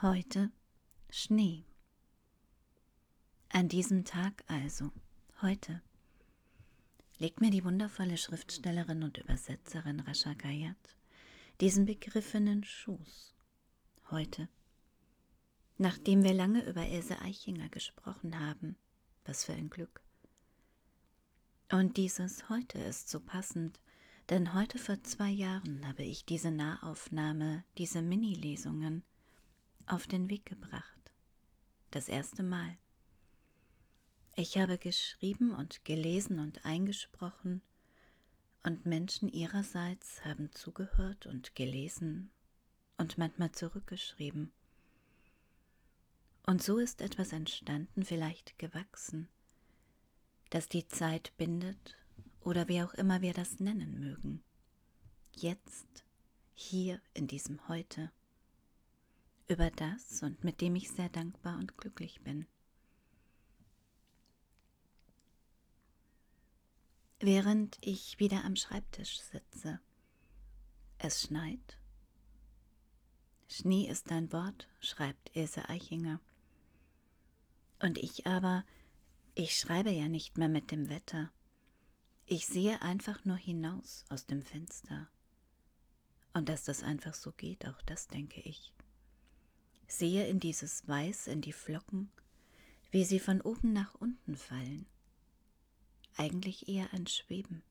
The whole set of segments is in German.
Heute Schnee. An diesem Tag also, heute, legt mir die wundervolle Schriftstellerin und Übersetzerin Rasha Gayat diesen Begriff in Schoß. Heute, nachdem wir lange über Ilse Eichinger gesprochen haben, was für ein Glück. Und dieses heute ist so passend, denn heute vor zwei Jahren habe ich diese Nahaufnahme, diese Mini-Lesungen auf den Weg gebracht. Das erste Mal. Ich habe geschrieben und gelesen und eingesprochen, und Menschen ihrerseits haben zugehört und gelesen und manchmal zurückgeschrieben. Und so ist etwas entstanden, vielleicht gewachsen, das die Zeit bindet oder wie auch immer wir das nennen mögen. Jetzt, hier in diesem Heute über das und mit dem ich sehr dankbar und glücklich bin. Während ich wieder am Schreibtisch sitze, es schneit. Schnee ist ein Wort, schreibt Ilse Eichinger. Und ich aber, ich schreibe ja nicht mehr mit dem Wetter. Ich sehe einfach nur hinaus aus dem Fenster. Und dass das einfach so geht, auch das denke ich sehe in dieses Weiß, in die Flocken, wie sie von oben nach unten fallen. Eigentlich eher ein Schweben.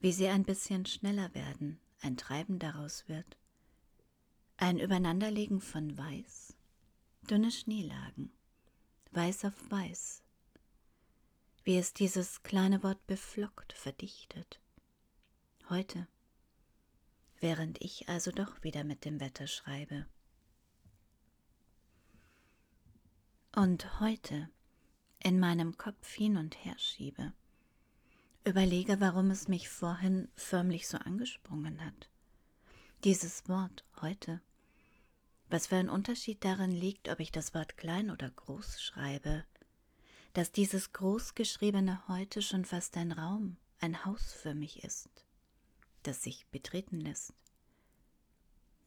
Wie sie ein bisschen schneller werden, ein Treiben daraus wird. Ein Übereinanderlegen von Weiß, dünne Schneelagen, Weiß auf Weiß. Wie es dieses kleine Wort beflockt, verdichtet. Heute, während ich also doch wieder mit dem Wetter schreibe. Und heute in meinem Kopf hin und her schiebe, überlege, warum es mich vorhin förmlich so angesprungen hat. Dieses Wort heute. Was für ein Unterschied darin liegt, ob ich das Wort klein oder groß schreibe, dass dieses großgeschriebene heute schon fast ein Raum, ein Haus für mich ist, das sich betreten lässt.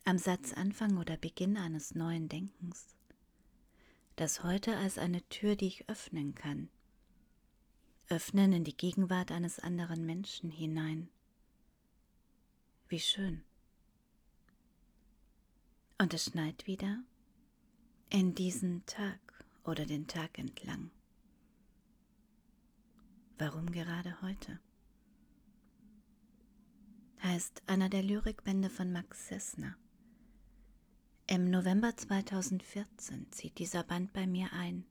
Am Satzanfang oder Beginn eines neuen Denkens das heute als eine Tür, die ich öffnen kann. Öffnen in die Gegenwart eines anderen Menschen hinein. Wie schön. Und es schneit wieder in diesen Tag oder den Tag entlang. Warum gerade heute? Heißt einer der Lyrikbände von Max Sessner. Im November 2014 zieht dieser Band bei mir ein.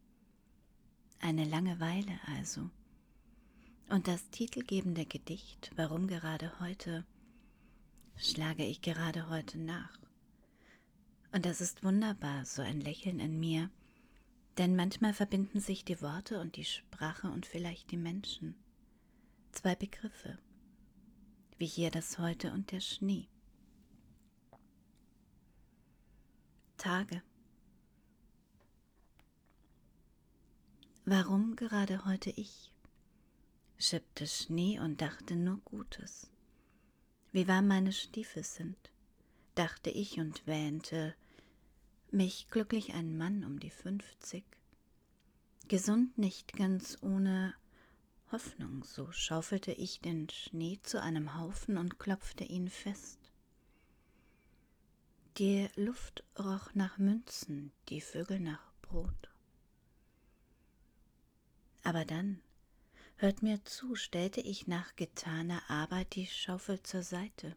Eine lange Weile also. Und das titelgebende Gedicht, warum gerade heute, schlage ich gerade heute nach. Und das ist wunderbar, so ein Lächeln in mir, denn manchmal verbinden sich die Worte und die Sprache und vielleicht die Menschen. Zwei Begriffe, wie hier das Heute und der Schnee. Tage. Warum gerade heute ich? schippte Schnee und dachte nur Gutes. Wie warm meine Stiefel sind, dachte ich und wähnte, mich glücklich ein Mann um die fünfzig, gesund nicht ganz ohne Hoffnung, so schaufelte ich den Schnee zu einem Haufen und klopfte ihn fest. Die Luft roch nach Münzen, die Vögel nach Brot. Aber dann, hört mir zu, stellte ich nach getaner Arbeit die Schaufel zur Seite.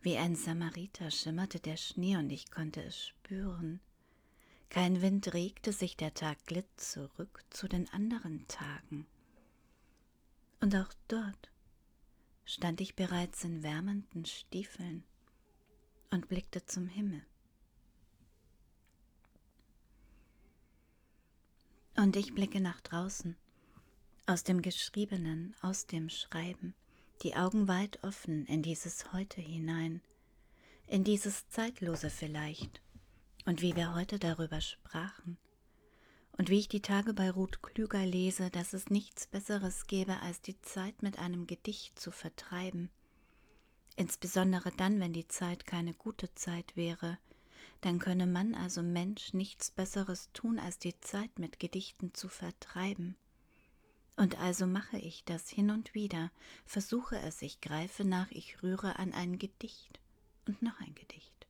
Wie ein Samariter schimmerte der Schnee und ich konnte es spüren. Kein Wind regte sich, der Tag glitt zurück zu den anderen Tagen. Und auch dort stand ich bereits in wärmenden Stiefeln und blickte zum Himmel. Und ich blicke nach draußen, aus dem Geschriebenen, aus dem Schreiben, die Augen weit offen in dieses Heute hinein, in dieses Zeitlose vielleicht, und wie wir heute darüber sprachen, und wie ich die Tage bei Ruth Klüger lese, dass es nichts Besseres gäbe, als die Zeit mit einem Gedicht zu vertreiben, insbesondere dann, wenn die Zeit keine gute Zeit wäre, dann könne man also Mensch nichts Besseres tun, als die Zeit mit Gedichten zu vertreiben. Und also mache ich das hin und wieder, versuche es, ich greife nach, ich rühre an ein Gedicht und noch ein Gedicht.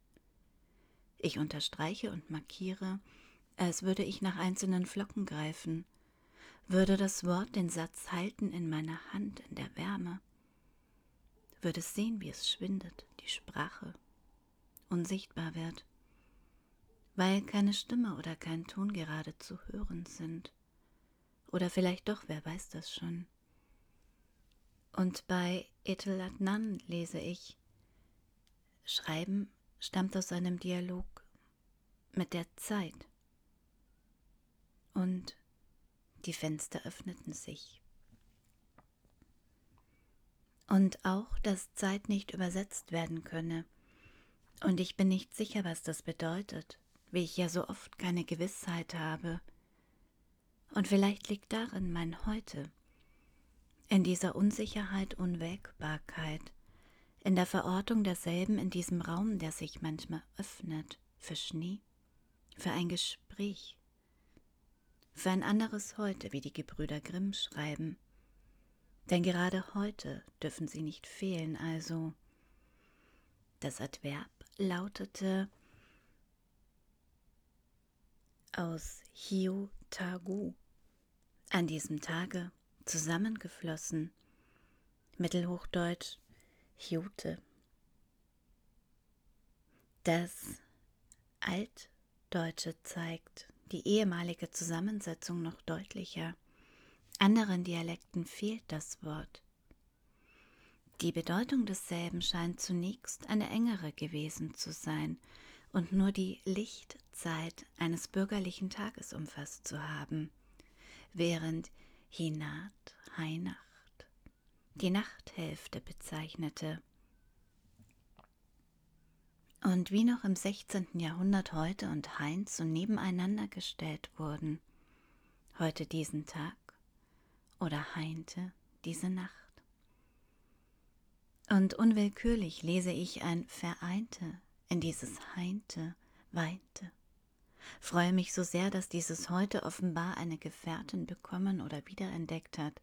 Ich unterstreiche und markiere, als würde ich nach einzelnen Flocken greifen, würde das Wort den Satz halten in meiner Hand in der Wärme, würde es sehen, wie es schwindet, die Sprache unsichtbar wird, weil keine Stimme oder kein Ton gerade zu hören sind. Oder vielleicht doch, wer weiß das schon. Und bei Etel Adnan lese ich, Schreiben stammt aus einem Dialog mit der Zeit. Und die Fenster öffneten sich. Und auch, dass Zeit nicht übersetzt werden könne. Und ich bin nicht sicher, was das bedeutet, wie ich ja so oft keine Gewissheit habe. Und vielleicht liegt darin mein Heute, in dieser Unsicherheit, Unwägbarkeit, in der Verortung derselben in diesem Raum, der sich manchmal öffnet für Schnee, für ein Gespräch, für ein anderes Heute, wie die Gebrüder Grimm schreiben. Denn gerade heute dürfen sie nicht fehlen, also das Adverb lautete aus Hio Tagu, an diesem Tage zusammengeflossen, Mittelhochdeutsch Hiute. Das Altdeutsche zeigt die ehemalige Zusammensetzung noch deutlicher. Anderen Dialekten fehlt das Wort. Die Bedeutung desselben scheint zunächst eine engere gewesen zu sein und nur die Lichtzeit eines bürgerlichen Tages umfasst zu haben, während Hinat, Heinacht die Nachthälfte bezeichnete. Und wie noch im 16. Jahrhundert heute und Heinz so nebeneinander gestellt wurden, heute diesen Tag oder Heinte diese Nacht. Und unwillkürlich lese ich ein Vereinte in dieses Heinte, Weinte. Freue mich so sehr, dass dieses heute offenbar eine Gefährtin bekommen oder wiederentdeckt hat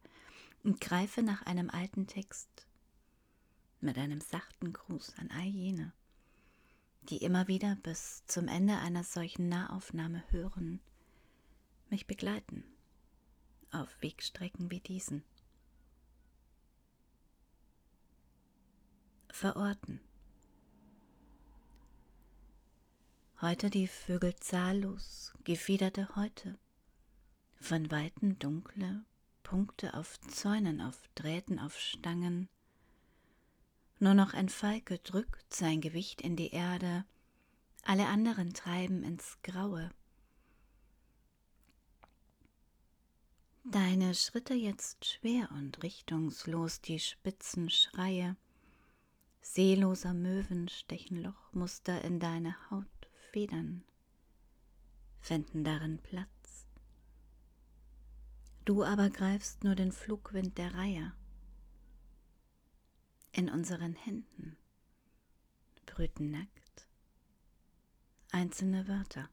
und greife nach einem alten Text mit einem sachten Gruß an all jene, die immer wieder bis zum Ende einer solchen Nahaufnahme hören, mich begleiten auf Wegstrecken wie diesen. Verorten. Heute die Vögel zahllos, gefiederte Häute, von Weiten dunkle Punkte auf Zäunen, auf Drähten, auf Stangen. Nur noch ein Falke drückt sein Gewicht in die Erde, alle anderen treiben ins Graue. Deine Schritte jetzt schwer und richtungslos, die spitzen Schreie, seeloser Möwen stechen Lochmuster in deine Haut, Federn fänden darin Platz. Du aber greifst nur den Flugwind der Reihe. In unseren Händen brüten nackt einzelne Wörter.